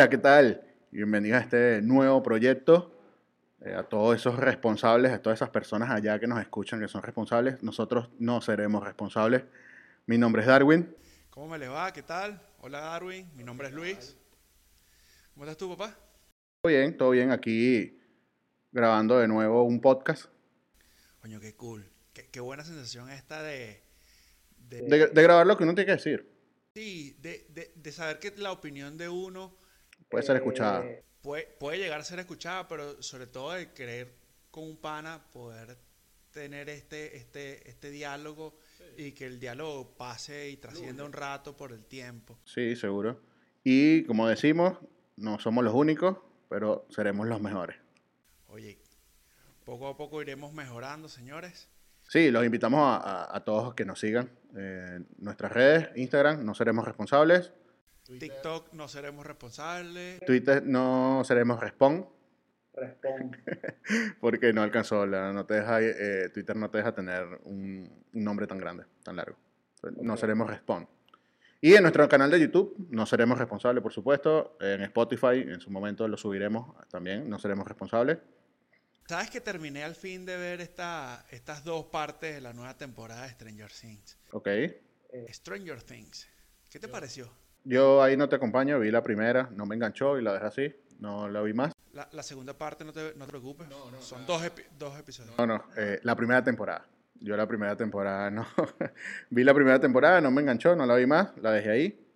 Hola, ¿qué tal? Bienvenidos a este nuevo proyecto. Eh, a todos esos responsables, a todas esas personas allá que nos escuchan que son responsables, nosotros no seremos responsables. Mi nombre es Darwin. ¿Cómo me le va? ¿Qué tal? Hola Darwin, mi nombre es Luis. ¿Cómo estás tú, papá? Todo bien, todo bien. Aquí grabando de nuevo un podcast. Coño, qué cool. Qué, qué buena sensación esta de... De, de grabar lo que uno tiene que decir. Sí, de, de, de saber que la opinión de uno Puede ser escuchada. eh, puede, puede llegar a ser escuchada, pero sobre todo de querer con un pana poder tener este, este, este diálogo y que el diálogo pase y trascienda un rato por el tiempo. Sí, seguro. Y como decimos, no somos los únicos, pero seremos los mejores. Oye, poco a poco iremos mejorando, señores. Sí, los invitamos a, a- a todos que nos sigan en nuestras redes, Instagram, no seremos responsables, TikTok no seremos responsables. Twitter no seremos respond, Responde. porque no alcanzó, la, no te deja, eh, Twitter no te deja tener un, un nombre tan grande, tan largo. No seremos respond. Y en nuestro canal de YouTube no seremos responsables, por supuesto. En Spotify en su momento lo subiremos también, no seremos responsables. ¿Sabes que terminé al fin de ver esta, estas dos partes de la nueva temporada de Stranger Things? Ok. Stranger Things. ¿Qué te pareció? Yo ahí no te acompaño, vi la primera, no me enganchó y la dejé así, no la vi más. La, la segunda parte, no te, no te preocupes. Son dos, epi- dos episodios. No, no, eh, la primera temporada. Yo la primera temporada no. vi la primera temporada, no me enganchó, no la vi más, la dejé ahí.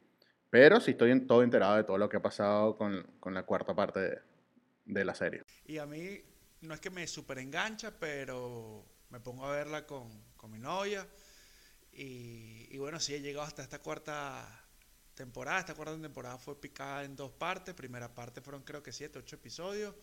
Pero sí estoy en todo enterado de todo lo que ha pasado con, con la cuarta parte de, de la serie. Y a mí no es que me super engancha, pero me pongo a verla con, con mi novia. Y, y bueno, sí he llegado hasta esta cuarta temporada. Esta cuarta temporada fue picada en dos partes. Primera parte fueron creo que siete, ocho episodios.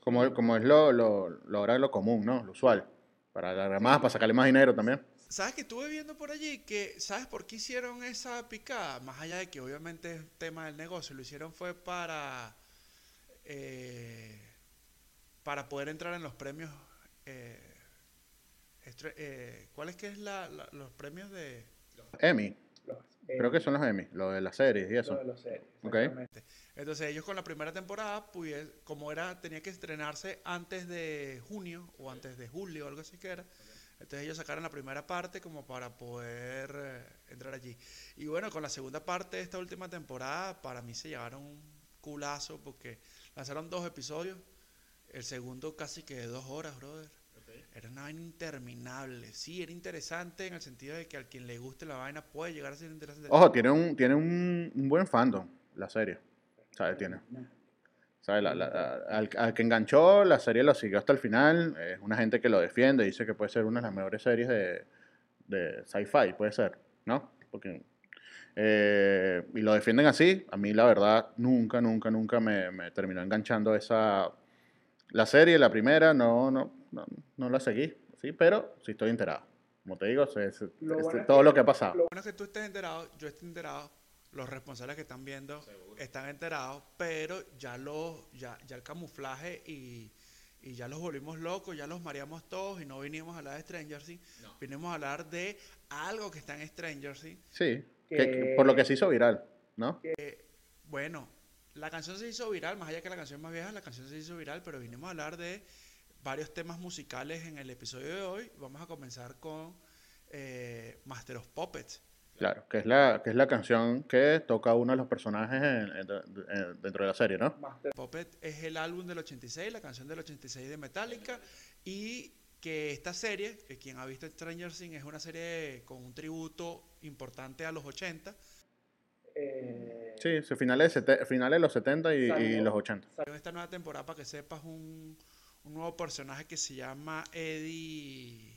Como, como es lo, lo, lo, ahora lo común, ¿no? Lo usual. Para alargar más, para sacarle más dinero también. ¿Sabes que estuve viendo por allí que, ¿sabes por qué hicieron esa picada? Más allá de que obviamente es tema del negocio, lo hicieron fue para, eh, para poder entrar en los premios. eh, eh, ¿Cuál es que es la, la- los premios de...? Emmy, creo que son los Emmy, lo de las series y lo eso. de los series, Ok. exactamente. Entonces ellos con la primera temporada, pues, como era, tenía que estrenarse antes de junio o antes de julio o algo así que era. Entonces ellos sacaron la primera parte como para poder eh, entrar allí. Y bueno, con la segunda parte de esta última temporada, para mí se llevaron un culazo porque lanzaron dos episodios. El segundo casi que de dos horas, brother. Era una vaina interminable. Sí, era interesante en el sentido de que al quien le guste la vaina puede llegar a ser interesante. Ojo, tiene un, tiene un, un buen fandom la serie. ¿Sabes? Tiene. ¿Sabes? La- la- la- al, al que enganchó, la serie lo siguió hasta el final. Es una gente que lo defiende, dice que puede ser una de las mejores series de, de sci-fi, puede ser, ¿no? Porque, eh, y lo defienden así. A mí, la verdad, nunca, nunca, nunca me, me terminó enganchando esa. La serie, la primera, no, no, no, no la seguí, ¿sí? Pero sí estoy enterado. Como te digo, Lo bueno es todo que- lo que ha pasado. lo- bueno es que tú estés enterado, yo estoy enterado, los responsables que están viendo están enterados, pero ya los, ya, ya el camuflaje y, y ya los volvimos locos, ya los mareamos todos y no vinimos a hablar de Stranger Things, vinimos a hablar de algo que está en Stranger Things. Sí, que- Que- que- por lo que se hizo viral, ¿no? Bueno, la canción se hizo viral, más allá que la canción más vieja, la canción se hizo viral, pero vinimos a hablar de varios temas musicales en el episodio de hoy. Vamos a comenzar con eh, Master of Puppets. Claro, que es la, que es la canción que toca uno de los personajes en- en- en- dentro de la serie, ¿no? Master Puppet es el álbum del 86, la canción del 86 de Metallica y que esta serie, que quien ha visto Stranger Things es una serie con un tributo importante a los 80. eh, Sí, sí, finales de, sete- finales de los 70 y, y Salió. los 80. En esta nueva temporada, para que sepas, un, un nuevo personaje que se llama Eddie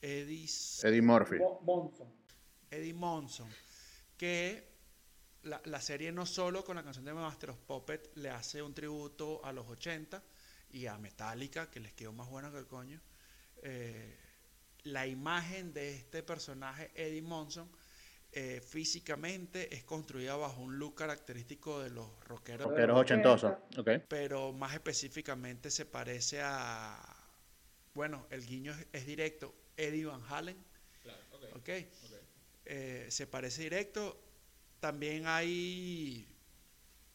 Eddie, Eddie Murphy. Monson. Eddie Monson, que la, la serie no solo con la canción de Master of Puppet le hace un tributo a los 80 y a Metallica, que les quedó más bueno que el coño. Eh, la imagen de este personaje, Eddie Monson, eh, físicamente es construida bajo un look característico de los rockeros, Rockeros ochentosos. Ok. pero más específicamente se parece a. Bueno, el guiño es, es directo. Eddie Van Halen. ok. Eh, se parece directo. También hay.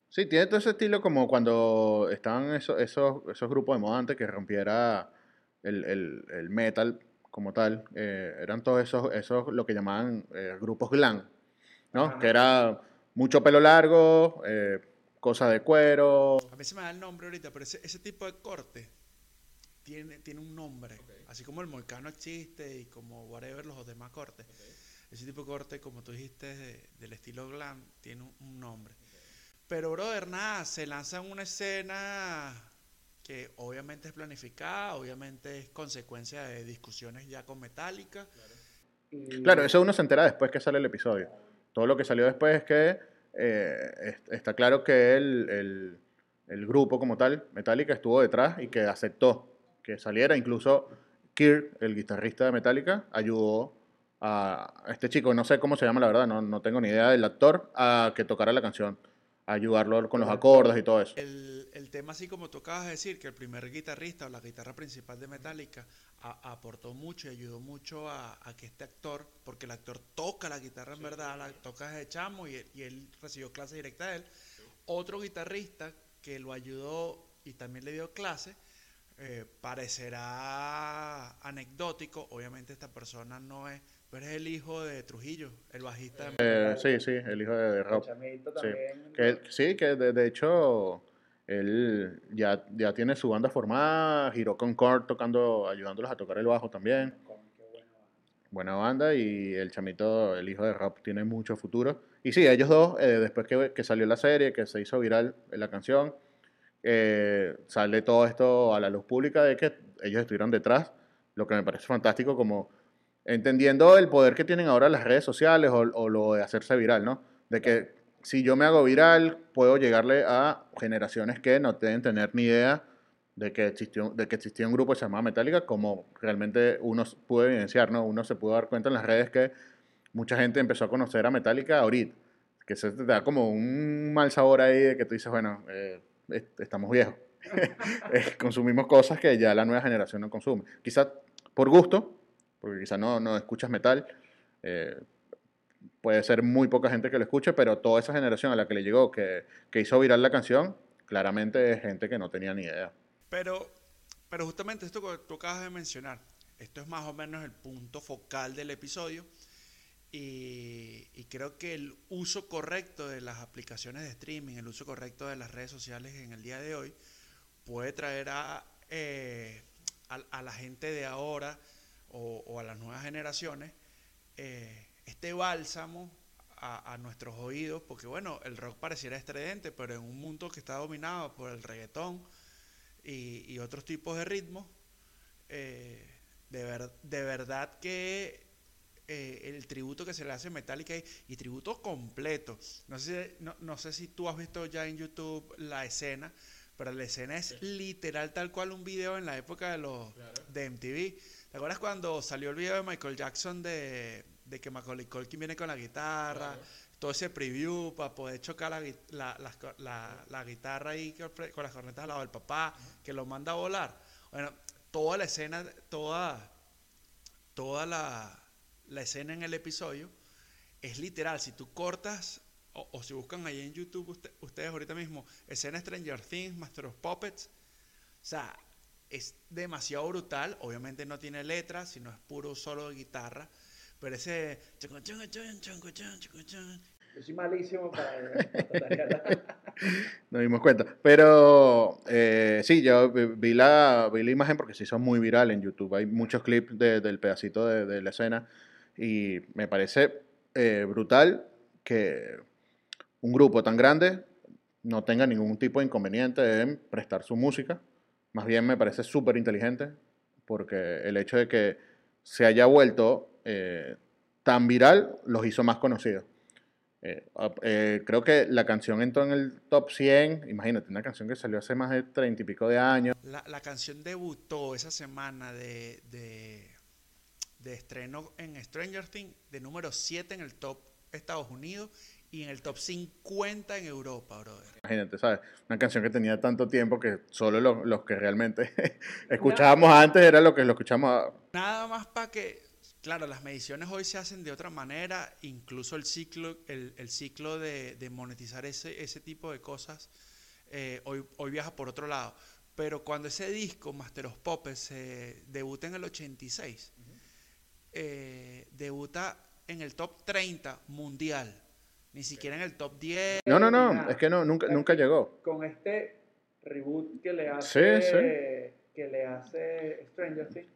Sí, Sí, tiene todo ese estilo como cuando estaban esos, esos, esos grupos de moda antes que rompiera el, el- el metal como tal. eh, eran todos esos, esos lo que llamaban eh, grupos glam, ¿no? Ajá. Que era mucho pelo largo, eh, cosas de cuero. A mí se me da el nombre ahorita, pero ese, ese tipo de corte tiene, tiene un nombre. Así como el moicano existe y como whatever los demás cortes. Ese tipo de corte, como tú dijiste, de- del estilo glam, tiene un, un nombre. Pero, brother, nada, se lanza en una escena que obviamente es planificada, obviamente es consecuencia de discusiones ya con Metallica. Claro, eso uno se entera después que sale el episodio. Todo lo que salió después es que eh, est- está claro que el, el- grupo como tal, Metallica, estuvo detrás y que aceptó que saliera. Incluso Kirk, el guitarrista de Metallica, ayudó a este chico, no sé cómo se llama la verdad, no, no tengo ni idea del actor, a que tocara la canción, ayudarlo con los acordes y todo eso. El, el tema, así como tú acabas de decir, que el primer guitarrista o la guitarra principal de Metallica a- aportó mucho y ayudó mucho a, a que este actor, porque el actor toca la guitarra en verdad, la toca desde chamo y, él- y él recibió clase directa de él. Otro guitarrista que lo ayudó y también le dio clase, eh, parecerá anecdótico, obviamente esta persona no es, pero es el hijo de Trujillo, el bajista de Eh, sí, sí, el hijo de, de Rob. chamito Sí, también. Que sí, que de, de hecho él ya, ya tiene su banda formada, giró con Kurt tocando, ayudándolos a tocar el bajo también. Buena banda y el chamito, el hijo de Rob, tiene mucho futuro. Y sí, ellos dos, eh, después que, que salió la serie, que se hizo viral la canción, eh, sale todo esto a la luz pública de que ellos estuvieron detrás, lo que me parece fantástico, como entendiendo el poder que tienen ahora las redes sociales o, o lo de hacerse viral, ¿no? De que si yo me hago viral, puedo llegarle a generaciones que no deben tener ni idea de que existió, de que existía un grupo llamaba Metallica, como realmente uno pudo evidenciar, ¿no? Uno se pudo dar cuenta en las redes que mucha gente empezó a conocer a Metallica ahorita, que se te da como un mal sabor ahí de que tú dices, bueno, eh, estamos viejos. Eh, consumimos cosas que ya la nueva generación no consume. Quizás por gusto, porque quizás no, no escuchas metal, eh, puede ser muy poca gente que lo escuche, pero toda esa generación a la que le llegó, que, que hizo viral la canción, claramente es gente que no tenía ni idea. Pero, pero justamente esto que tú acabas de mencionar, esto es más o menos el punto focal del episodio y, creo que el uso correcto de las aplicaciones de streaming, el uso correcto de las redes sociales en el día de hoy puede traer a, eh, a, la gente de ahora o, a las nuevas generaciones eh, este bálsamo a, a nuestros oídos, porque bueno, el rock pareciera estridente, pero en un mundo que está dominado por el reggaetón, y, y otros tipos de ritmos, eh, de, ver- de verdad que eh, el tributo que se le hace a Metallica y, y tributo completo. No sé, no, no sé si tú has visto ya en YouTube la escena, pero la escena es literal tal cual un video en la época de los de MTV. ¿Te acuerdas cuando salió el video de Michael Jackson de, de que Macaulay Culkin viene con la guitarra? Todo ese preview para poder chocar la, la, co- la- la guitarra ahí con con las cornetas al lado del papá, que lo manda a volar. Bueno, toda la escena, toda, toda la, la escena en el episodio es literal. Si tú cortas, o, o si buscan ahí en YouTube usted- ustedes ahorita mismo, escena Stranger Things, Master of Puppets, o sea, es demasiado brutal. Obviamente no tiene letra, sino es puro solo de guitarra. Pero ese... Yo soy malísimo para. Nos dimos cuenta. Pero eh, sí, yo vi vi la, vi la imagen porque se hizo muy viral en YouTube. Hay muchos clips de- del pedacito de, de la escena y me parece eh, brutal que un grupo tan grande no tenga ningún tipo de inconveniente en prestar su música. Más bien me parece súper inteligente porque el hecho de que se haya vuelto eh, tan viral los hizo más conocidos. Eh, ah, creo que la canción entró en el top 100. Imagínate, una canción que salió hace más de treinta y pico de años. La, canción debutó esa semana de, de estreno en Stranger Things de número 7 en el top Estados Unidos y en el top 50 en Europa, brother. Imagínate, ¿sabes? Una canción que tenía tanto tiempo que solo los, los que realmente escuchábamos antes era lo que lo escuchamos. a- Nada más para que, claro, las mediciones hoy se hacen de otra manera, incluso el ciclo, el, el ciclo de, de monetizar ese, ese tipo de cosas eh, hoy, hoy viaja por otro lado. Pero cuando ese disco, Master of Puppets, se debuta en el 86, eh, debuta en el top 30 mundial, ni siquiera en el top 10. No, no, no, es que no, nunca, nunca llegó. Con este reboot que le hace, Sí, sí. que le hace Stranger Things,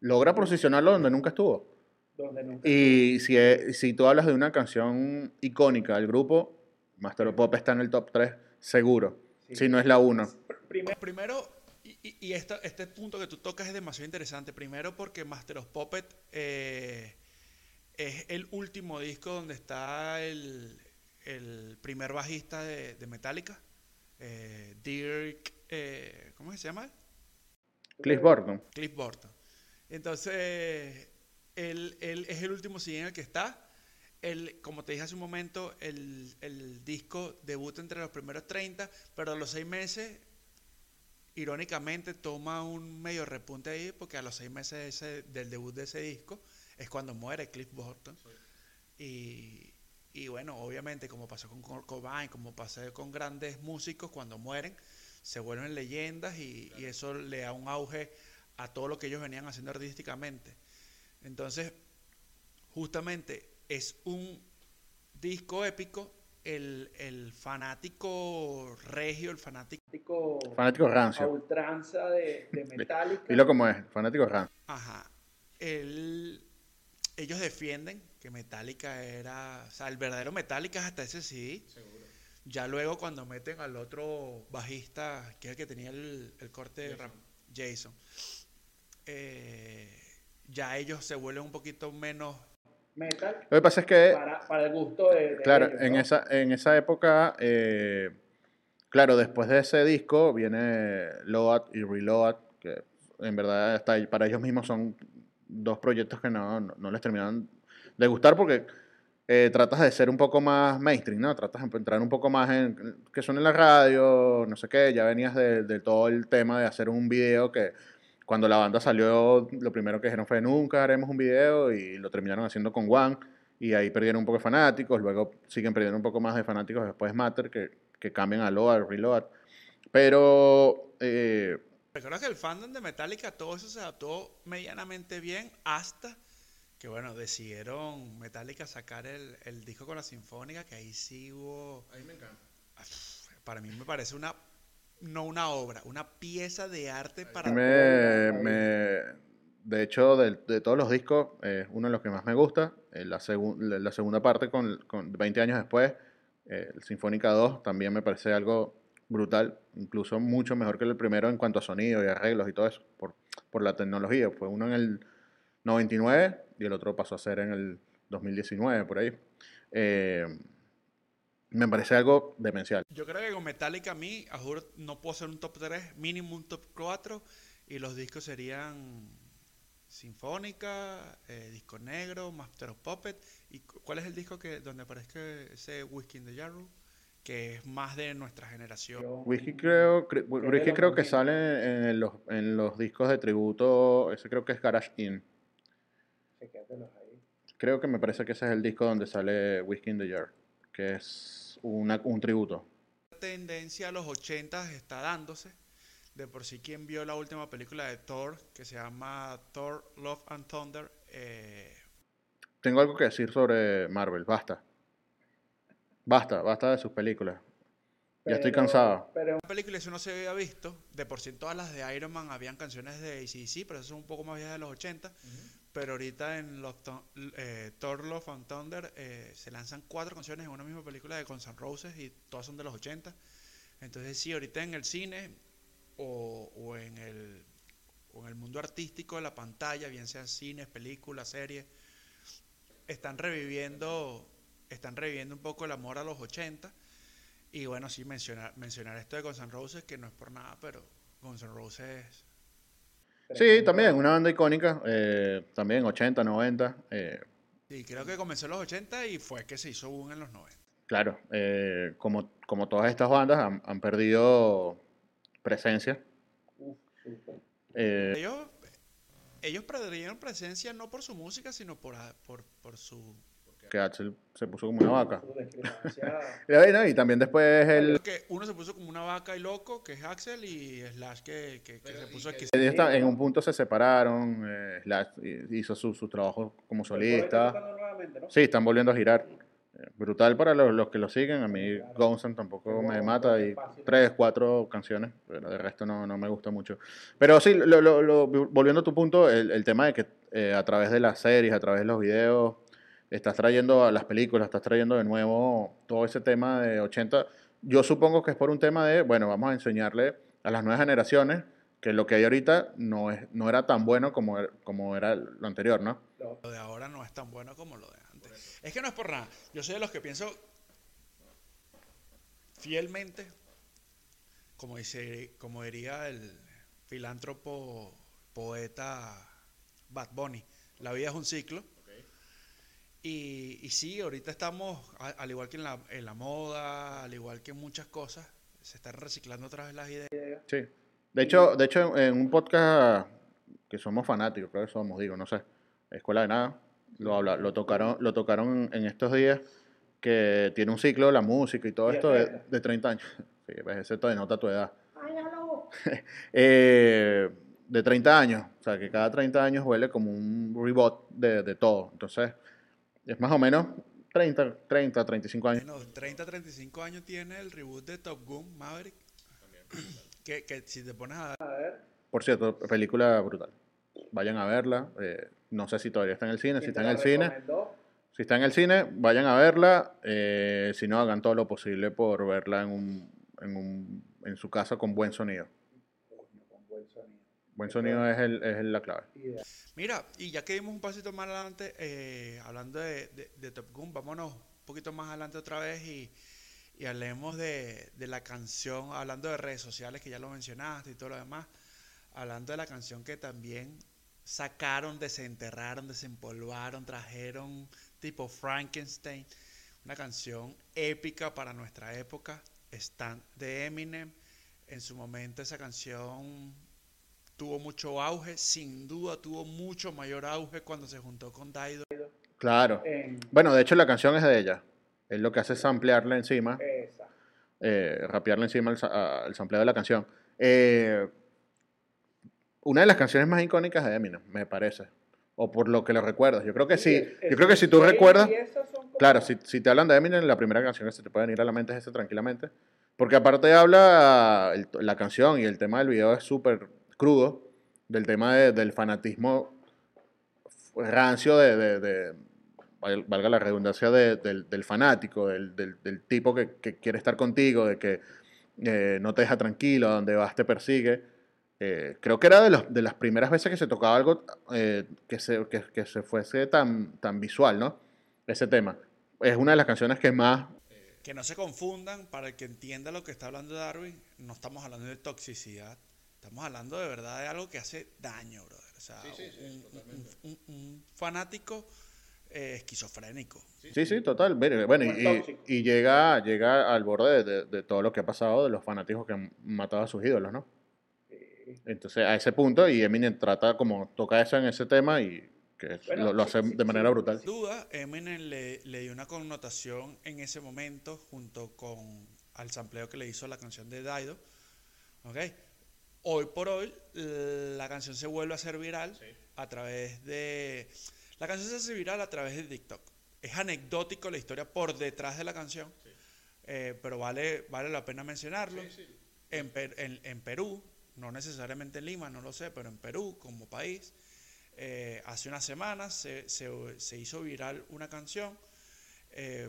Logra posicionarlo donde nunca estuvo. donde nunca Y si, si tú hablas de una canción icónica del grupo, Master of Pop está en el top 3, seguro. Sí. Si no es la 1. Pr- primero Primero, y, este punto que tú tocas es demasiado interesante. Primero porque Master of Puppet eh, es el último disco donde está el, el primer bajista de, de Metallica, eh, Dirk, eh, ¿cómo se llama? Cliff Burton. Cliff Burton. Entonces, él, él es el último CD en el que está. Él, como te dije hace un momento, el, el disco debuta entre los primeros 30, pero a los seis meses, irónicamente, toma un medio repunte ahí, porque a los seis meses de ese- del debut de ese disco es cuando muere Cliff Burton. Y, y bueno, obviamente, como pasó con Cobain, como pasó con grandes músicos, cuando mueren, se vuelven leyendas y, y eso le da un auge a todo lo que ellos venían haciendo artísticamente. Entonces, justamente es un disco épico. El, el fanático regio, el fanático, Fanático a rancio. ultranza de, de Metallica. Dilo como es, fanático rancio. ajá, el- ellos defienden que Metallica era, o sea, el verdadero Metallica es hasta ese CD. Ya luego cuando meten al otro bajista, que es el que tenía el, el corte de rap- Jason, eh, ya ellos se vuelven un poquito menos Metal Lo que pasa es que, para, para el gusto de, de claro, ellos, en ¿no? esa, en esa época, eh, claro, después de ese disco viene Load y Reload, que en verdad hasta para ellos mismos son dos proyectos que no, no, no les terminaron de gustar porque eh, tratas de ser un poco más mainstream, ¿no? Tratas de entrar un poco más en que son en la radio, no sé qué, ya venías de, de todo el tema de hacer un video que cuando la banda salió, lo primero que dijeron fue nunca haremos un video y lo terminaron haciendo con One y ahí perdieron un poco de fanáticos, luego siguen perdiendo un poco más de fanáticos después Matter que, que cambian a Load, Reload. Pero eh, Recuerdo que el fandom de Metallica, todo eso se adaptó medianamente bien hasta que, bueno, decidieron Metallica sacar el, el disco con la Sinfónica, que ahí sí hubo... a mí me encanta. Para mí me parece una, no una obra, una pieza de arte para... Me, me- de hecho, de, de todos los discos, es uno de los que más me gusta. Eh, la, segun- la- la segunda parte, con, con 20 años después, eh, el Sinfónica 2, también me parece algo brutal, incluso mucho mejor que el primero en cuanto a sonido y arreglos y todo eso, por, por la tecnología. Fue uno en el 99 y el otro pasó a ser en el 2019, por ahí. Me parece algo demencial. Yo creo que con Metallica a mí, a juro, no puedo ser un top 3, mínimo un top 4, y los discos serían Sinfónica, eh, Disco Negro, Master of Puppet, y cu- ¿cuál es el disco que donde aparece ese Whiskey in the Jar Room? Que es más de nuestra generación. Whisky creo, cre- los creo que 2000. sale en los, en los discos de tributo, ese creo que es Garage Inn. Ahí. Creo que me parece que ese es el disco donde sale Whiskey in the Jar, que es una- un tributo. La tendencia a los 80 está dándose. De por sí, quien vio la última película de Thor, que se llama Thor, Love and Thunder, eh, Tengo algo que decir sobre Marvel, basta. Basta, basta de sus películas. Ya estoy cansado. Pero La película eso no se había visto. De por sí en todas las de Iron Man habían canciones de ACDC, pero eso son un poco más viejas de los 80. Pero ahorita en Thun- eh, Thor Love and Thunder eh, se lanzan cuatro canciones en una misma película de Guns N' Roses y todas son de los 80. Entonces sí, ahorita en el cine o, o en el, o el mundo artístico de la pantalla, bien sean cines, películas, series, están reviviendo, están reviviendo un poco el amor a los 80. Y bueno, sí, mencionar, mencionar esto de Guns N' Roses, que no es por nada, pero Guns N' Roses Sí, también, una banda icónica, eh, también 80, 90. eh, Sí, creo que comenzó en los 80 y fue que se hizo boom en los 90. claro, eh, como, como todas estas bandas han, han perdido presencia. Eh, Ellos ellos perdieron presencia no por su música, sino por, a- por, por su... Que Axel se puso como una vaca. Y, también después él, Que uno se puso como una vaca y loco, que es Axel, y Slash que, que, que se puso aquí. en un punto se separaron, eh, Slash hizo su, su trabajo como solista. Sí, están volviendo a girar. Eh, Brutal para los, los que lo siguen. A mí Gonzan tampoco me mata. Y tres, cuatro canciones, pero de resto no, no me gusta mucho. Pero sí, lo- lo- lo- volviendo a tu punto, el, el tema de que eh, a través de las series, a través de los videos, estás trayendo a las películas, estás trayendo de nuevo todo ese tema de 80. Yo supongo que es por un tema de, bueno, vamos a enseñarle a las nuevas generaciones que lo que hay ahorita no, es, no era tan bueno como, er- como era lo anterior, ¿no? No. Lo de ahora no es tan bueno como lo de antes. Es que no es por nada. Yo soy de los que pienso fielmente, como, dice, como diría el filántropo poeta Bad Bunny, la vida es un ciclo. Y, y sí, ahorita estamos, a- al igual que en la, en la moda, al igual que en muchas cosas, se están reciclando otra vez las ideas. Sí. De hecho, de hecho, en, en un podcast que somos fanáticos, creo que somos, digo, no sé, Escuela de Nada, lo, habla, lo tocaron, lo tocaron en estos días, que tiene un ciclo, la música y todo Y esto de, treinta. de 30 años. Sí, pues ese te denota tu edad. Ay. Eh, de 30 años, o sea, que cada 30 años huele como un reboot de, de todo. Entonces, es más o menos 30, 30, 35 años. Bueno, 30, 35 años tiene el reboot de Top Gun Maverick. Que, que si te pones a ver. Por cierto, película brutal. Vayan a verla. eh, no sé si todavía está en el cine. Si ¿quién está en el cine, si está en el cine, vayan a verla. eh, si no, hagan todo lo posible por verla en, un, en, un, en su casa con buen sonido. Coño, con buen sonido. Buen sonido es, el, es la clave. Mira, y ya que dimos un pasito más adelante, eh, hablando de, de- de Top Gun, vámonos un poquito más adelante otra vez y, y hablemos de, de la canción, hablando de redes sociales, que ya lo mencionaste y todo lo demás, hablando de la canción que también sacaron, desenterraron, desempolvaron, trajeron tipo Frankenstein, una canción épica para nuestra época, Stand de Eminem. En su momento esa canción tuvo mucho auge, sin duda tuvo mucho mayor auge cuando se juntó con Daido. Claro. En Bueno, de hecho, la canción es de ella. Él lo que hace es samplearla encima. esa. eh, rapearle encima el, sampleo de la canción. Eh, una de las canciones más icónicas de Eminem, me parece. O por lo que lo recuerdas. Yo creo que sí. Yo creo que si tú recuerdas. Claro, si, si te hablan de Eminem, la primera canción que se te puede venir a la mente es esa tranquilamente. Porque aparte habla, el- la canción y el tema del video es súper crudo, del tema de- del fanatismo rancio de, de- de- val- valga la redundancia, de- del, del fanático, del, del- tipo que, que quiere estar contigo, de que eh, no te deja tranquilo, donde vas te persigue. Eh, creo que era de, los- de las primeras veces que se tocaba algo eh, que, se, que se fuese tan, tan visual, ¿no? Ese tema. Es una de las canciones que más... Que no se confundan, para el que entienda lo que está hablando Darwin, no estamos hablando de toxicidad, estamos hablando de verdad de algo que hace daño, brother. O sea, un, un- un- un fanático eh, esquizofrénico. Sí, sí, total. Bueno, y, llega, llega al borde de, de- de todo lo que ha pasado de los fanáticos que han matado a sus ídolos, ¿no? Sí. Entonces, a ese punto, y Eminem trata como, toca eso en ese tema y que es- Bueno, lo, lo sí, hace sí, de manera sí. brutal. Sin duda, Eminem le, le dio una connotación en ese momento junto con al sampleo que le hizo la canción de Daido. ¿ok? Hoy por hoy, la canción se vuelve a hacer viral a través de... La canción se hace viral a través de TikTok. Es anecdótico la historia por detrás de la canción, eh, pero vale, vale la pena mencionarlo. En, Per- en- en Perú, no necesariamente en Lima, no lo sé, pero en Perú como país, eh, hace unas semanas se, se- se hizo viral una canción eh,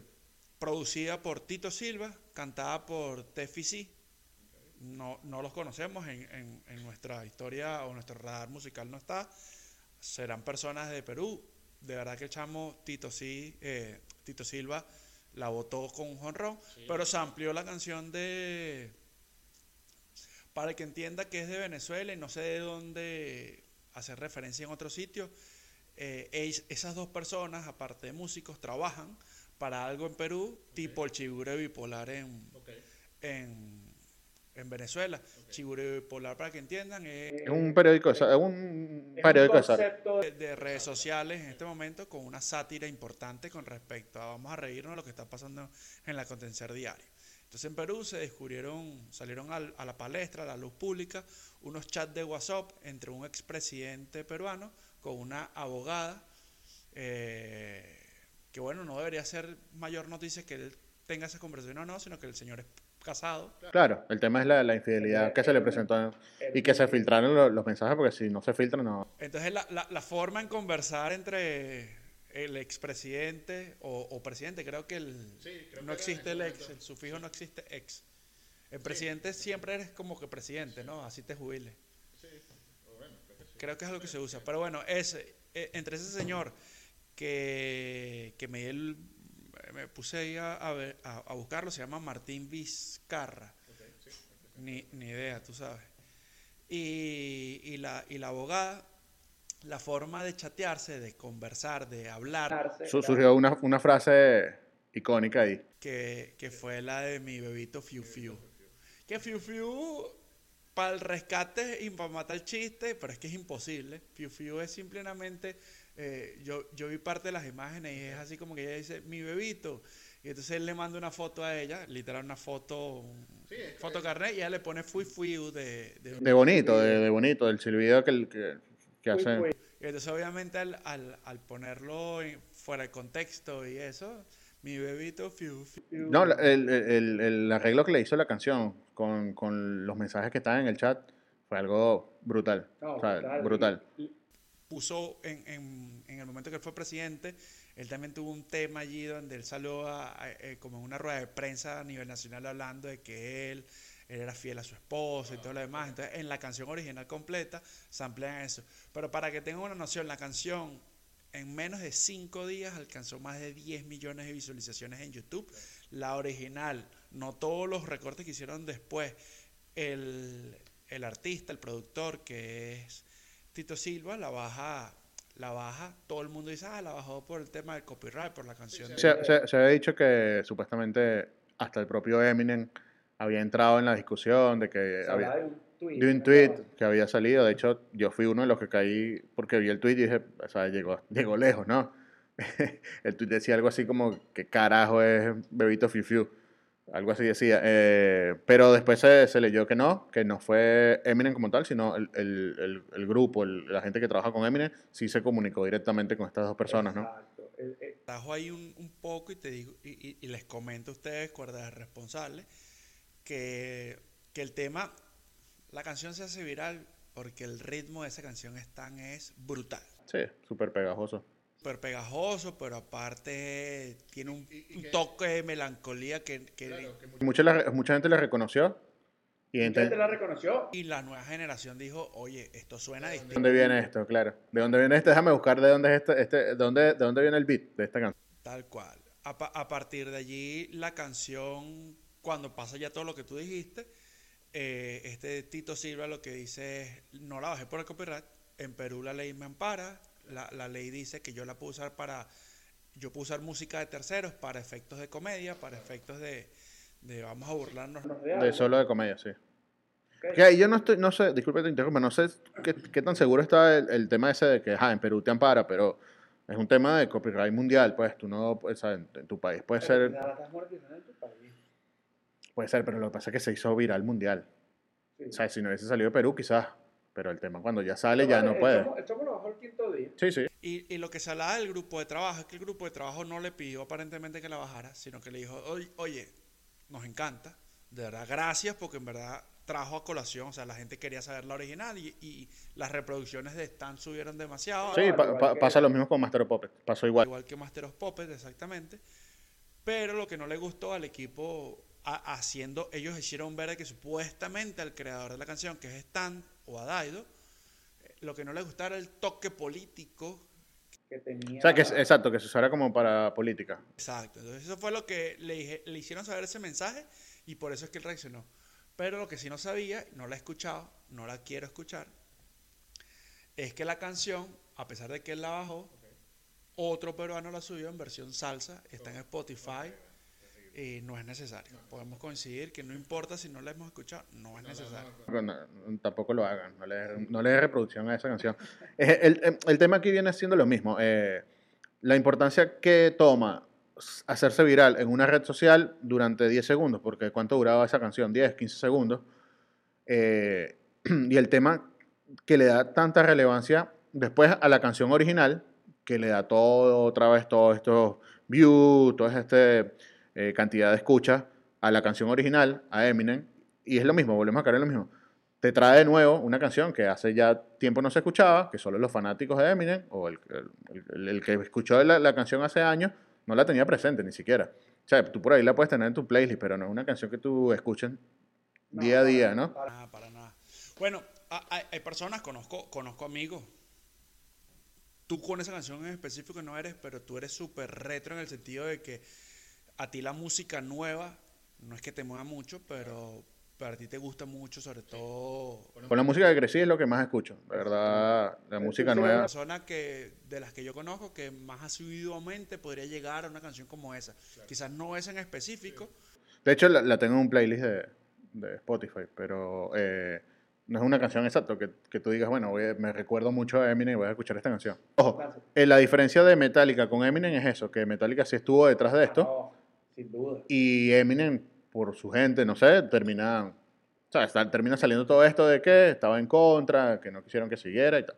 producida por Tito Silva, cantada por Tefi C. No, no los conocemos en, en- en nuestra historia o nuestro radar musical no está. Serán personas de Perú. De verdad que el chamo Tito, sí, eh, Tito Silva la votó con un jonrón, pero se amplió la canción de... Para que entienda que es de Venezuela y no sé de dónde hacer referencia en otro sitio, eh, es- esas dos personas, aparte de músicos, trabajan para algo en Perú, tipo el chigure bipolar en, en, en Venezuela. Chiguro Bipolar, para que entiendan, es Es un periódico, es un Es periódico un de de, de redes sociales en este momento con una sátira importante con respecto a vamos a reírnos de lo que está pasando en la contención diaria. Entonces en Perú se descubrieron, salieron al- a la palestra, a la luz pública, unos chats de WhatsApp entre un expresidente peruano con una abogada, eh, que bueno, no debería ser mayor noticia que él tenga esa conversación o no, sino que el señor es casado. Claro, el tema es la, la infidelidad que se le presentó y que se filtraron lo- los, mensajes, porque si no se filtran, no. Entonces la, la, la forma en conversar entre el expresidente o, o presidente, creo que el, no existe el ex, el sufijo no existe ex. El presidente siempre eres como que presidente, ¿no? Así te jubiles. Creo que es lo que se usa. Pero bueno, ese, eh, entre ese señor que, que me, dio el- me puse ahí a, a ver- a- a buscarlo, se llama Martín Vizcarra. Ni, ni idea, tú sabes. Y, y la, y la abogada, la forma de chatearse, de conversar, de hablar, surgió una, una frase icónica ahí. que, que fue la de mi bebito Fiu Fiu. Que Fiu Fiu, para el rescate y para matar el chiste, pero es que es imposible. Fiu Fiu es simplemente, eh, yo, yo vi parte de las imágenes y es así como que ella dice, mi bebito. Y entonces él le manda una foto a ella, literal una foto, un- foto carnet, y ella le pone Fiu Fiu de, de De bonito, de, de bonito, del silbido que, el- que, que uy. Y entonces obviamente al, al, al ponerlo en- fuera de contexto y eso, mi bebito Fiu Fiu. No, el, el- el arreglo que le hizo la canción con, con los mensajes que estaban en el chat fue algo brutal. No, o sea, brutal. brutal. Puso en, en, en el momento que él fue presidente, él también tuvo un tema allí donde él salió a- a- eh, como en una rueda de prensa a nivel nacional hablando de que él, él era fiel a su esposa y todo lo demás. Entonces, en la canción original completa se amplían eso. Pero para que tengan una noción, la canción en menos de 5 días alcanzó más de 10 millones de visualizaciones en YouTube. La original, no todos los recortes que hicieron después. El, el artista, el productor, que es Tito Silva, la baja, la baja, todo el mundo dice, ah, la bajó por el tema del copyright, por la canción. de- Se, se- se había dicho que supuestamente hasta el propio Eminem había entrado en la discusión de que había, de un tweet. de un ¿no? tweet que había salido. De hecho, yo fui uno de los que caí porque vi el tweet y dije, o sea, llegó, llegó lejos, ¿no? el tweet decía algo así como, ¿qué carajo es Bebito Fiu Fiu? Algo así decía. eh, pero después se, se leyó que no, que no fue Eminem como tal, sino el, el- el- el grupo, el- la gente que trabaja con Eminem, sí se comunicó directamente con estas dos personas, ¿no? Exacto. El- Tajo ahí un, un poco y te digo, y, y- y les comento a ustedes, cuerdas responsables, que, que el tema, la canción se hace viral porque el ritmo de esa canción es tan es brutal. Sí, súper pegajoso. Súper pegajoso, pero aparte tiene un, un toque de melancolía que, que Mucha, la- mucha gente le reconoció y Mucha gente la reconoció. y la nueva generación dijo, oye, esto suena ¿De distinto. dónde viene esto? Claro. ¿De dónde viene este? Déjame buscar de dónde es este, este de dónde, de dónde viene el beat de esta canción. Tal cual. A partir de allí, la canción, cuando pasa ya todo lo que tú dijiste, eh, este Tito Silva lo que dice es, no la bajé por el copyright, en Perú la ley me ampara, la, la ley dice que yo la puedo usar para, yo puedo usar música de terceros para efectos de comedia, para efectos de, de vamos a burlarnos. Nos De solo de comedia, sí. Ok. Que ahí yo no estoy, no sé, disculpe te interrumpa, no sé qué, qué tan seguro está el, el tema ese de que, ajá, en Perú te ampara, pero es un tema de copyright mundial, pues tú no, pues, ¿sabes? en, en tu país puede Pero ser, en tu país. puede ser, pero lo que pasa es que se hizo viral mundial. Sí. O sea, si no hubiese salido de Perú, quizás, pero el tema cuando ya sale ya Vale, no puede. Lo bajó el quinto día. Sí, sí. Y, y lo que se hablaba del grupo de trabajo es que el grupo de trabajo no le pidió aparentemente que la bajara, sino que le dijo, oye, nos encanta, de verdad, gracias, porque en verdad trajo a colación, o sea, la gente quería saber la original y, y las reproducciones de Stan subieron demasiado, Sí, al pa- igual pa- que- pasa lo mismo con Master of Puppets, pasó igual. igual que Master of Puppets, exactamente. Pero lo que no le gustó al equipo haciendo, ellos hicieron ver que supuestamente al creador de la canción, que es Stan o a Daido, eh, lo que no le gustaba era el toque político que tenía. O sea, que es- exacto, que se usara como para política. Exacto. Entonces eso fue lo que le, dije- le hicieron saber ese mensaje y por eso es que él reaccionó. Pero lo que sí no sabía, no la he escuchado, no la quiero escuchar, es que la canción, a pesar de que él la bajó, otro peruano la subió en versión salsa, está en Spotify y no es necesario. Podemos coincidir que no importa si no la hemos escuchado, no es necesario. No, tampoco lo hagan, no le, no le den reproducción a esa canción. Eh, El, el- el tema aquí viene siendo lo mismo. eh, la importancia que toma hacerse viral en una red social durante 10 segundos, porque ¿cuánto duraba esa canción? 10, 15 segundos. Eh, y el tema que le da tanta relevancia después a la canción original, que le da todo, otra vez, todos estos views, toda esta cantidad de escuchas a la canción original, a Eminem, y es lo mismo, volvemos a caer en lo mismo. Te trae de nuevo una canción que hace ya tiempo no se escuchaba, que solo los fanáticos de Eminem, o el, el- el- el que escuchó la, la canción hace años, no la tenía presente ni siquiera. O sea, tú por ahí la puedes tener en tu playlist, pero no es una canción que tú escuches No, día a día, ¿no? para- Nada, para nada. Bueno, hay, hay personas, conozco, conozco amigos. Tú con esa canción en específico no eres, pero tú eres súper retro en el sentido de que a ti la música nueva no es que te mueva mucho, pero para ti te gusta mucho, sobre todo Con la música que crecí es lo que más escucho, verdad, la música sí, nueva. persona que de las que yo conozco que más asiduamente podría llegar a una canción como esa. Quizás no esa en específico, De hecho, la, la tengo en un playlist de, de Spotify, pero eh, no es una canción exacta que, que tú digas, bueno, voy a- me recuerdo mucho a Eminem y voy a escuchar esta canción. Ojo, eh, la diferencia de Metallica con Eminem es eso, que Metallica sí estuvo detrás de esto. No, sin duda. y Eminem, por su gente, no sé, termina, o sea, está- termina saliendo todo esto de que estaba en contra, que no quisieron que siguiera y tal.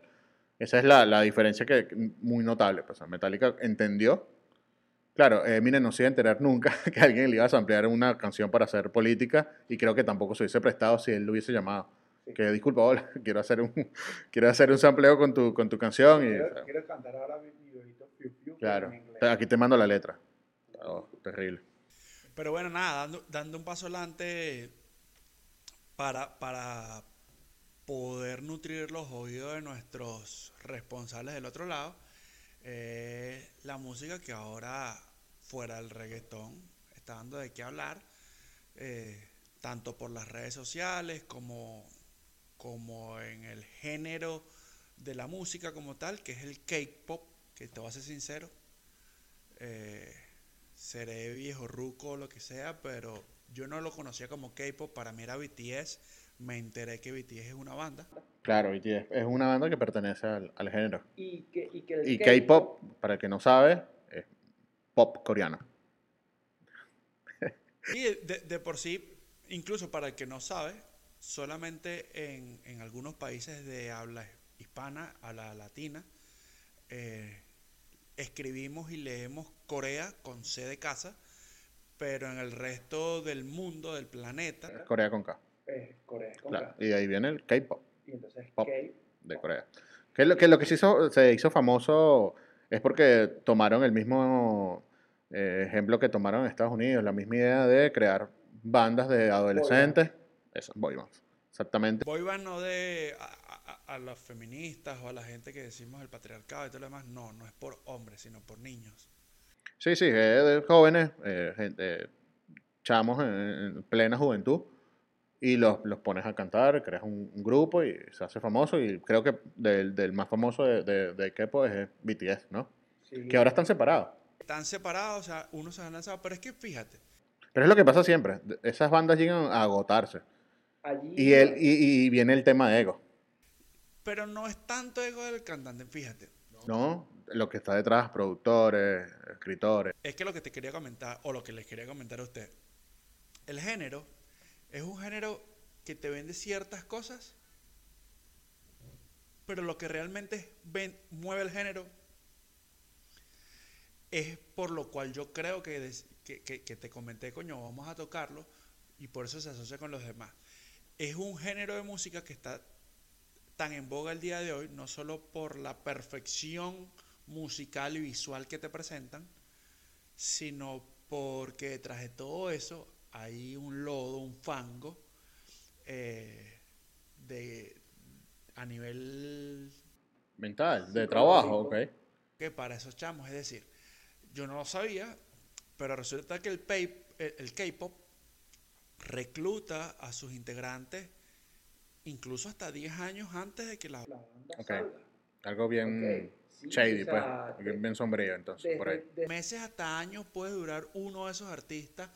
Esa es la, la diferencia que muy notable. Pues, Metallica entendió. Claro, Eminem no se iba a enterar nunca que alguien le iba a ampliar una canción para hacer política y creo que tampoco se hubiese prestado si él lo hubiese llamado. Sí. Que disculpa, hola, quiero hacer un, quiero hacer un sampleo con tu, con tu canción y... Quiero, quiero cantar ahora mi, mi bebito Fiu, pero Claro, en inglés. aquí te mando la letra. Oh, terrible. Pero bueno, nada, dando, dando un paso adelante para, para poder nutrir los oídos de nuestros responsables del otro lado, eh, la música que ahora, fuera del reggaetón, está dando de qué hablar, eh, tanto por las redes sociales como, como en el género de la música como tal, que es el K-pop, que te voy a ser sincero. eh, seré viejo ruco o lo que sea, pero yo no lo conocía como K-pop, para mí era BTS, me enteré que BTS es una banda. Claro, BTS es una banda que pertenece al, al género. Y que, y que el Y K-pop, para el que no sabe, es pop coreano. Y de, de por sí, incluso para el que no sabe, solamente en, en algunos países de habla hispana, habla latina, eh, escribimos y leemos Corea con C de casa, pero en el resto del mundo, del planeta, Es Corea con K. es Corea con Claro. K. Y de ahí viene el K-pop Y entonces Pop. K de Corea. Que lo que, lo que se, hizo, se hizo famoso es porque tomaron el mismo eh, ejemplo que tomaron en Estados Unidos, la misma idea de crear bandas de adolescentes. Eso, boy bands. Exactamente. Boy band no de a, los feministas o a la gente que decimos el patriarcado y todo lo demás, no, no es por hombres, sino por niños. Sí, sí, de jóvenes, eh, gente- chamos en, en plena juventud, y los, los pones a cantar, creas un, un grupo y se hace famoso. Y creo que del, del más famoso de, de, de K-pop es BTS, ¿no? sí. Que ahora están separados. Están separados, o sea, uno se ha lanzado, pero es que fíjate, Pero es lo que pasa siempre. Esas bandas llegan a agotarse. Allí, Y, el, y, y viene el tema de ego, pero no es tanto ego del cantante, fíjate. ¿no? Lo que está detrás, productores, escritores. Es que lo que te quería comentar, o lo que les quería comentar a usted, el género es un género que te vende ciertas cosas, pero lo que realmente ven- mueve el género es por lo cual yo creo que, des- que, que- que te comenté, coño, vamos a tocarlo, y por eso se asocia con los demás. Es un género de música que está tan en boga el día de hoy, no solo por la perfección musical y visual que te presentan, sino porque detrás de todo eso hay un lodo, un fango eh, de, a nivel Mental, de trabajo, ok. que para esos chamos, es decir, yo no lo sabía, pero resulta que el, el K-pop recluta a sus integrantes incluso hasta 10 años antes de que la... la banda Ok. salga. Algo bien Sí, shady, o sea, pues. de- Bien sombrío, entonces, desde- por ahí. de- Meses hasta años puede durar uno de esos artistas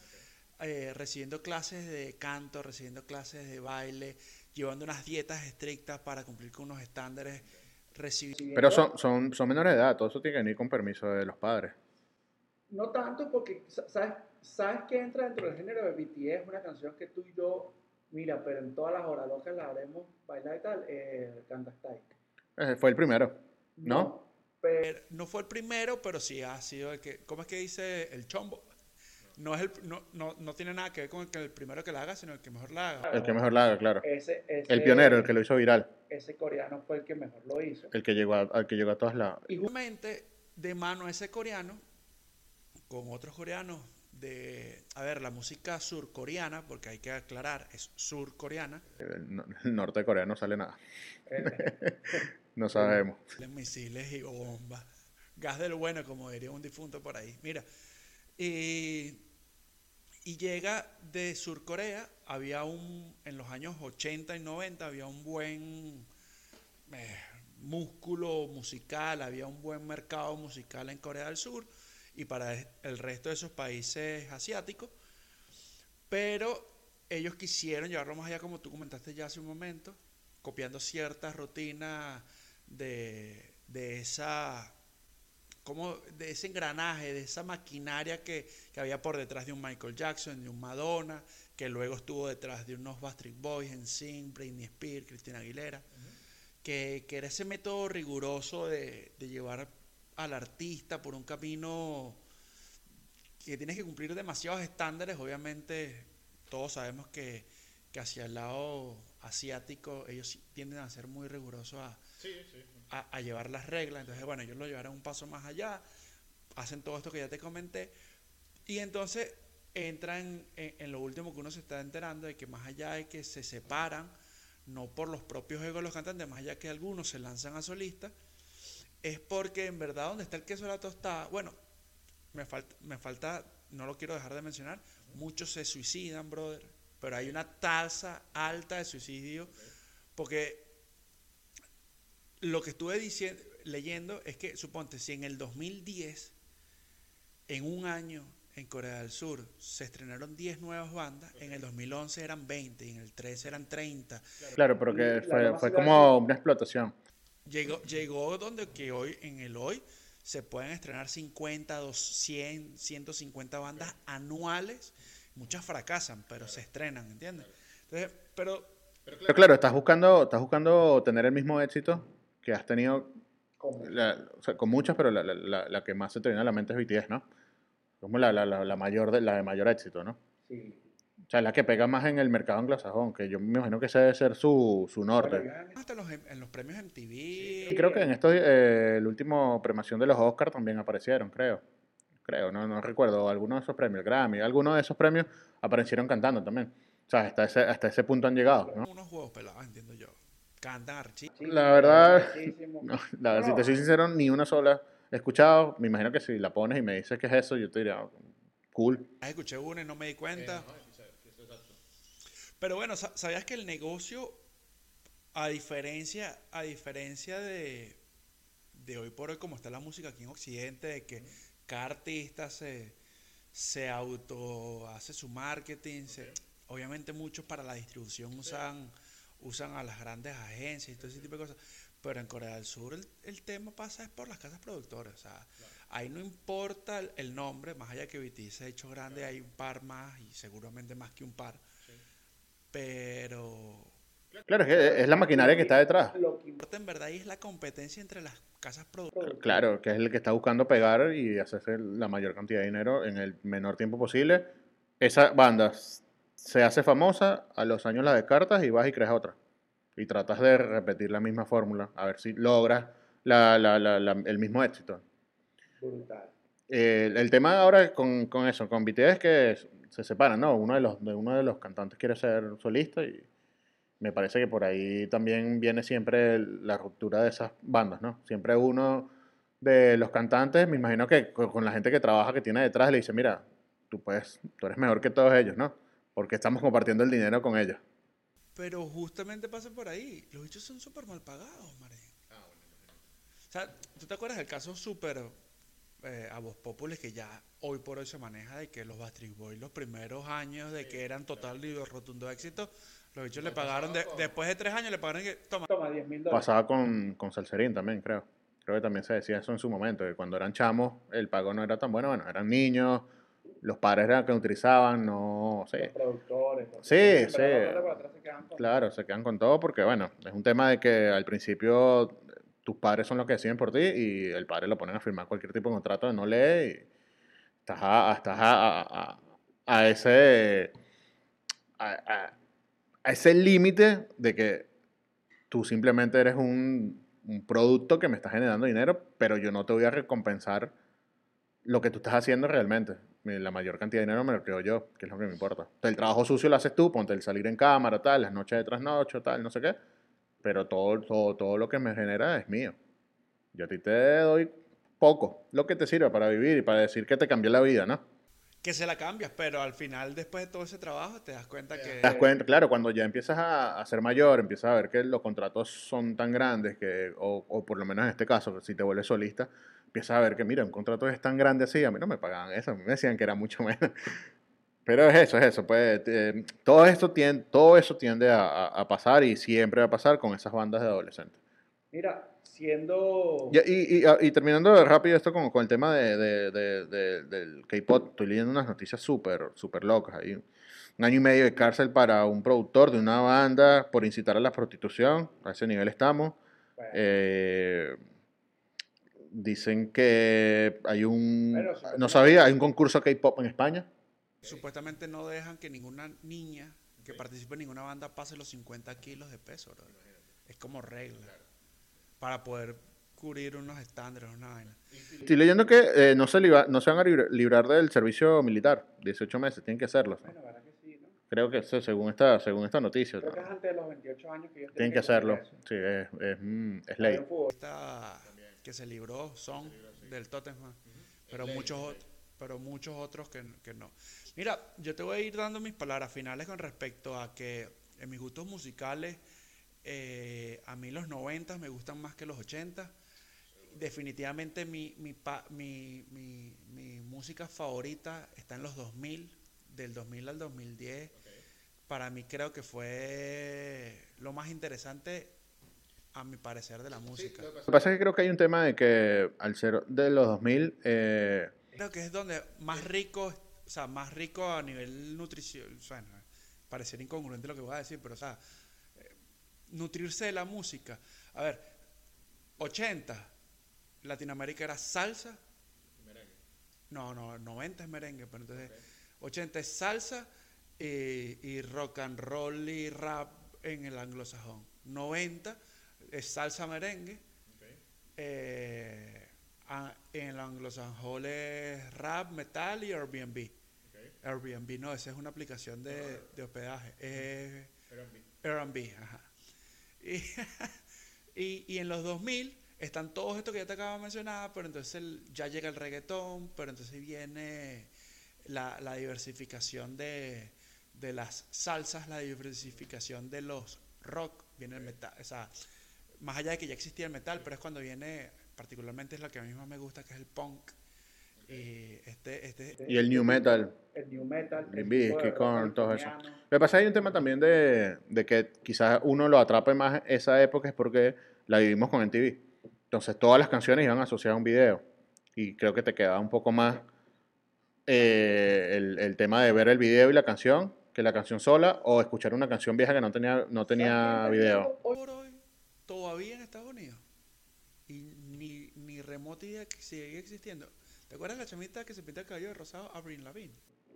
eh, recibiendo clases de canto, recibiendo clases de baile, llevando unas dietas estrictas para cumplir con unos estándares, recibiendo... Pero son, son, son menores de edad, todo eso tiene que venir con permiso de los padres. No tanto porque, sa- ¿sabes, ¿sabes qué entra dentro del género de BTS? Una canción que tú y yo, mira, pero en todas las horas locas la haremos bailar y tal, eh, Style. Ese fue el primero. ¿No? pero No fue el primero, pero sí ha sido el que... ¿Cómo es que dice el chombo? No, es el, no, no, no tiene nada que ver con el, que el primero que la haga, sino el que mejor la haga. El que mejor la haga, claro. ese, ese, El pionero, el que lo hizo viral. Ese coreano fue el que mejor lo hizo. El que llegó a, al que llegó a todas las... Y ju- Justamente de mano ese coreano con otros coreanos de, a ver, la música surcoreana, porque hay que aclarar, es surcoreana, El, no- el norte de Corea no sale nada. No sabemos. misiles y bombas, gas del bueno, como diría un difunto por ahí. Mira, y, y llega de Surcorea, había un, en los años 80 y 90 había un buen eh, músculo musical, había un buen mercado musical en Corea del Sur y para el resto de esos países asiáticos, pero ellos quisieron llevarlo más allá, como tú comentaste ya hace un momento, copiando ciertas rutinas de, de esa como de ese engranaje, de esa maquinaria que, que había por detrás de un Michael Jackson, de un Madonna, que luego estuvo detrás de unos Backstreet Boys, NSYNC, Britney Spears, Christina Aguilera, que, que era ese método riguroso de, de llevar al artista por un camino que tienes que cumplir demasiados estándares, obviamente todos sabemos que, que hacia el lado asiático ellos sí tienden a ser muy rigurosos a, a, a llevar las reglas. Entonces, bueno, ellos lo llevarán un paso más allá, hacen todo esto que ya te comenté, y entonces entran en, en lo último que uno se está enterando de que más allá de que se separan, no por los propios egos de los cantantes, más allá que algunos se lanzan a solistas, es porque en verdad donde está el queso de la tostada, bueno, me falta, me falta, no lo quiero dejar de mencionar, muchos se suicidan, brother, pero hay una tasa alta de suicidio, porque lo que estuve diciendo, leyendo es que, suponte, si en el 2010, en un año, en Corea del Sur, se estrenaron 10 nuevas bandas, en el 2011 eran 20 y en el 13 eran 30. Claro, pero que fue, fue como una explotación. Llegó, llegó donde que hoy, en el hoy, se pueden estrenar 50, 200, 150 bandas anuales. Muchas fracasan, pero se estrenan, ¿entiendes? Entonces, pero Pero claro, estás buscando, estás buscando tener el mismo éxito que has tenido como- la- o sea, con muchas, pero la, la- la- la que más se te viene a la mente es BTS, ¿no? Como la, la, la, la mayor de, la de mayor éxito, ¿no? sí. O sea, la que pega más en el mercado anglosajón, que yo me imagino que ese debe ser su, su norte. Hasta en los, en los premios MTV. Y creo que en estos, eh, el último premiación de los Oscars también aparecieron, creo. Creo, no, no recuerdo, alguno de esos premios, Grammy, algunos de esos premios aparecieron cantando también. O sea, hasta ese, hasta ese punto han llegado, ¿no? Unos juegos pelados, entiendo yo. Cantan archi. sí, La verdad. No, la, No, si te soy sincero, ni una sola he escuchado. Me imagino que si la pones y me dices que es eso, yo te diría, cool. Escuché una y no me di cuenta. Pero bueno, sa- ¿sabías que el negocio, a diferencia, a diferencia de, de hoy por hoy, como está la música aquí en Occidente, de que cada artista se, se auto hace su marketing, se- obviamente muchos para la distribución usan, usan a las grandes agencias y todo ese tipo de cosas. Pero en Corea del Sur el, el tema pasa es por las casas productoras. O sea, ahí no importa el, el nombre, más allá que BTS se ha hecho grande, hay un par más y seguramente más que un par. Pero Claro, es que es la maquinaria que está detrás. Lo que importa en verdad es la competencia entre las casas productoras. Claro, que es el que está buscando pegar y hacerse la mayor cantidad de dinero en el menor tiempo posible. Esa banda se hace famosa, a los años la descartas y vas y creas otra. Y tratas de repetir la misma fórmula, a ver si logras la- la- la- la- el mismo éxito. brutal. Eh, el, tema ahora con, con eso, con BTS es que se separan, ¿no? Uno de los, de uno de los cantantes quiere ser solista y me parece que por ahí también viene siempre la ruptura de esas bandas, ¿no? Siempre uno de los cantantes, me imagino que con, la gente que trabaja, que tiene detrás, le dice, mira, tú puedes, tú eres mejor que todos ellos, ¿no? Porque estamos compartiendo el dinero con ellos. Pero justamente pasa por ahí. Los bichos son súper mal pagados, Marín. O sea, ¿tú te acuerdas del caso súper eh, a vos popular que ya hoy por hoy se maneja de que los Backstreet Boys los primeros años de que eran total y rotundo éxito, los bichos le pagaron, de- después de tres años le pagaron que, toma, Toma 10 mil dólares. Pasaba con, con Salserín también, creo. Creo que también se decía eso en su momento, que cuando eran chamos el pago no era tan bueno. Bueno, eran niños, los padres eran los que utilizaban, no sé. Los productores. los- Sí, sí. verdad, los de atrás se quedan con- Claro, se quedan con todo porque, bueno, es un tema de que al principio tus padres son los que deciden por ti y el padre lo ponen a firmar cualquier tipo de contrato no lee y estás a, estás a, ese a, ese límite de que tú simplemente eres un, producto que me está generando dinero, pero yo no te voy a recompensar lo que tú estás haciendo realmente. La mayor cantidad de dinero me lo creo yo, que es lo que me importa. El trabajo sucio lo haces tú, ponte el salir en cámara, tal, las noches de trasnocho, tal, no sé qué. Pero todo, todo, todo lo que me genera es mío. Yo a ti te doy poco, lo que te sirve para vivir y para decir que te cambió la vida, ¿no? que se la cambias, pero al final, después de todo ese trabajo, te das cuenta que... Te das cuenta, claro, cuando ya empiezas a, a ser mayor, empiezas a ver que los contratos son tan grandes que, o, o por lo menos en este caso, si te vuelves solista, empiezas a ver que, mira, un contrato es tan grande así, a mí no me pagaban eso, a mí me decían que era mucho menos. Pero es eso, es eso, pues eh, todo, esto tiende, todo eso tiende a, a- a pasar y siempre va a pasar con esas bandas de adolescentes. Mira, siendo. Y, y, y- y terminando rápido esto con, con el tema de, de- de- de- del K-pop, estoy leyendo unas noticias súper súper locas ahí. Un año y medio de cárcel para un productor de una banda por incitar a la prostitución, a ese nivel estamos. bueno, Eh, dicen que hay un... Bueno, no sabía, hay un concurso K-pop en España. Supuestamente no dejan que ninguna niña que participe en ninguna banda pase los 50 kilos de peso, bro. Es como regla. Para poder cubrir unos estándares, una vaina. Estoy leyendo que eh, no, se libra- no se van a libra- librar del servicio militar, 18 meses, tienen que hacerlo. bueno, verdad que sí, ¿no? Creo que eso, según esta, según esta noticia. Creo que es antes de los 28 años que ellos Tienen que hacerlo. cumplir eso. Sí, es, es, mm, es ley. Esta que se libró son del Tottenham, pero muchos, pero muchos otros que, que no. Mira, yo te voy a ir dando mis palabras finales con respecto a que en mis gustos musicales, eh, a mí los 90 me gustan más que los 80. Definitivamente mi, mi, pa- mi, mi, mi música favorita está en los 2000, del 2000 al 2010. Para mí creo que fue lo más interesante, a mi parecer, de la música. Lo que pasa es que creo que hay un tema de que al ser de los 2000, eh, Creo que es donde más rico, sea, más rico a nivel nutrición, o sea, parecer incongruente lo que voy a decir, pero o sea, eh, nutrirse de la música. A ver, 80, Latinoamérica era salsa. No, no, 90 es merengue, pero entonces 80 es salsa eh, y rock and roll y rap en el anglosajón. 90 es salsa merengue. Eh, a- en el anglosajón es rap, metal y Airbnb. Airbnb, no, esa es una aplicación de, de hospedaje. Airbnb, ajá. Y, y, y en los 2000 están todos estos que ya te acabo de mencionar, pero entonces el- ya llega el reggaetón, pero entonces viene la, la diversificación de, de las salsas, la diversificación de los rock, viene el metal, o sea, más allá de que ya existía el metal, pero es cuando viene, particularmente es la que a mí más me gusta, que es el punk. Y este, este, y el new metal. El new metal. Korn, todo eso. Lo que pasa es que hay un tema también de, de que quizás uno lo atrape más esa época es porque la vivimos con MTV. Entonces todas las canciones iban asociadas a un video. Y creo que te quedaba un poco más eh, el, el tema de ver el video y la canción que la canción sola o escuchar una canción vieja que no tenía, no tenía video. Hoy- por hoy todavía en Estados Unidos. Y ni, ni remota idea que sigue existiendo. ¿Te acuerdas la chamita que se pinta el cabello de rosado? Avril Lavigne.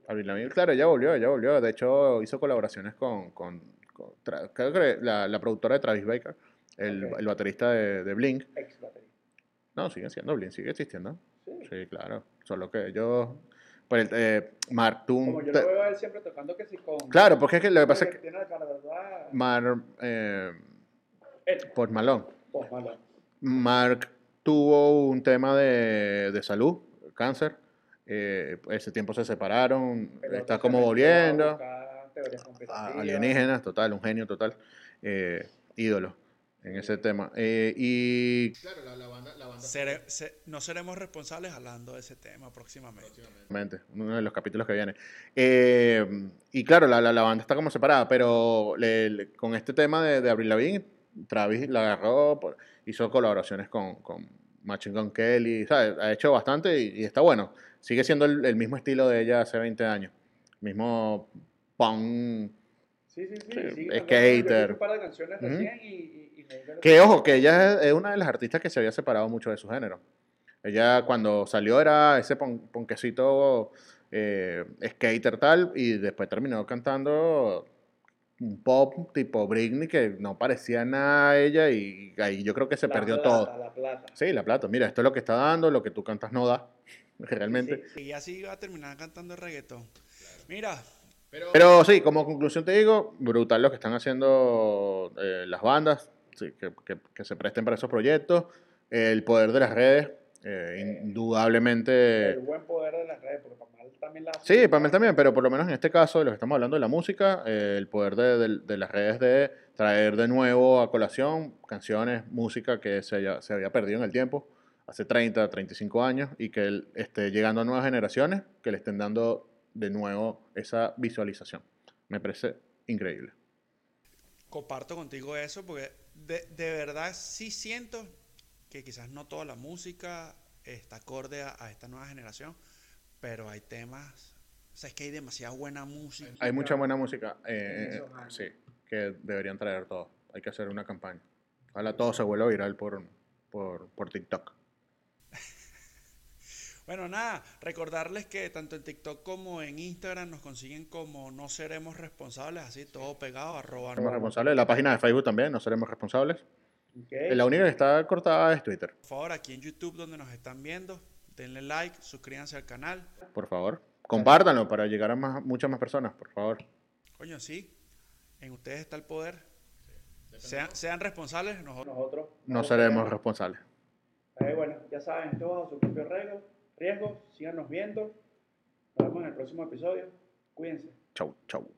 Avril Lavigne, claro, ella volvió, ella volvió. De hecho, hizo colaboraciones con, con, con Tra- creo que la, la productora de Travis Baker, el, el baterista de, de Blink. Ex batería. No, sigue siendo Blink, sigue existiendo. Sí. Sí, claro. Solo que ellos. Pues, eh, Mark Toon- Como yo te- lo veo a él siempre tocando que sí con. Claro, porque es que lo que pasa es que Tiene la cara, ¿verdad? Mark. Eh, Él, Post Malone. Post Malone. Mark tuvo un tema de, de salud, cáncer. Eh, ese tiempo se separaron. Otro está como volviendo. alienígenas, total, un genio total, eh, ídolo. en ese tema. Eh, y claro, la, la banda, la banda Sere- se- no seremos responsables hablando de ese tema próximamente. Próximamente, uno de los capítulos que viene. Eh, y claro, la, la, la banda está como separada, pero le- le- con este tema de, de Avril Lavigne, Travis la agarró, por- hizo colaboraciones con, con Machine Gun Kelly, ¿sabes? ha hecho bastante y, y está bueno. Sigue siendo el, el mismo estilo de ella hace 20 años. Mismo punk. Sí, sí, sí. Skater. Un par de canciones recién y, Que ojo, que ella es, es una de las artistas que se había separado mucho de su género. Ella cuando salió era ese pon- ponquecito eh, skater tal y después terminó cantando un pop tipo Britney que no parecía nada a ella y ahí yo creo que se La perdió plata, todo. La plata. Sí, la plata. Mira, esto es lo que está dando, lo que tú cantas no da, realmente. Y así va a terminar cantando reggaetón. Mira, Pero sí, como conclusión te digo, brutal lo que están haciendo eh, las bandas, sí, que, que- que se presten para esos proyectos, el poder de las redes, eh, indudablemente... El buen poder de las redes, porque Pamal también la hace. Sí, para mí también, pero por lo menos en este caso, de lo que estamos hablando de la música, eh, el poder de, de- de las redes de traer de nuevo a colación canciones, música que se, haya- se había perdido en el tiempo, hace 30, 35 años, y que él esté llegando a nuevas generaciones que le estén dando de nuevo esa visualización. Me parece increíble. comparto contigo eso porque de, de verdad sí siento que quizás no toda la música está acorde a, a esta nueva generación, pero hay temas, o sea, es que hay demasiada buena música. Hay mucha buena música, eh, esos años. sí, que deberían traer todo. Hay que hacer una campaña. Ojalá todo se vuelva viral por, por, por TikTok. Bueno, nada, recordarles que tanto en TikTok como en Instagram nos consiguen como no seremos responsables, así todo pegado, arroba. Seremos responsables. La página de Facebook también, no seremos responsables. Ok. La única que está cortada es Twitter. Por favor, aquí en YouTube donde nos están viendo, denle like, suscríbanse al canal. Por favor, compártanlo para llegar a más, muchas más personas, por favor. Coño, sí, en ustedes está el poder. Sean, sean responsables, nosotros. Nosotros. No seremos responsables. Eh, bueno, ya saben, esto bajo su propio riesgo. riesgo. Síganos viendo. Nos vemos en el próximo episodio. Cuídense. Chau, chau.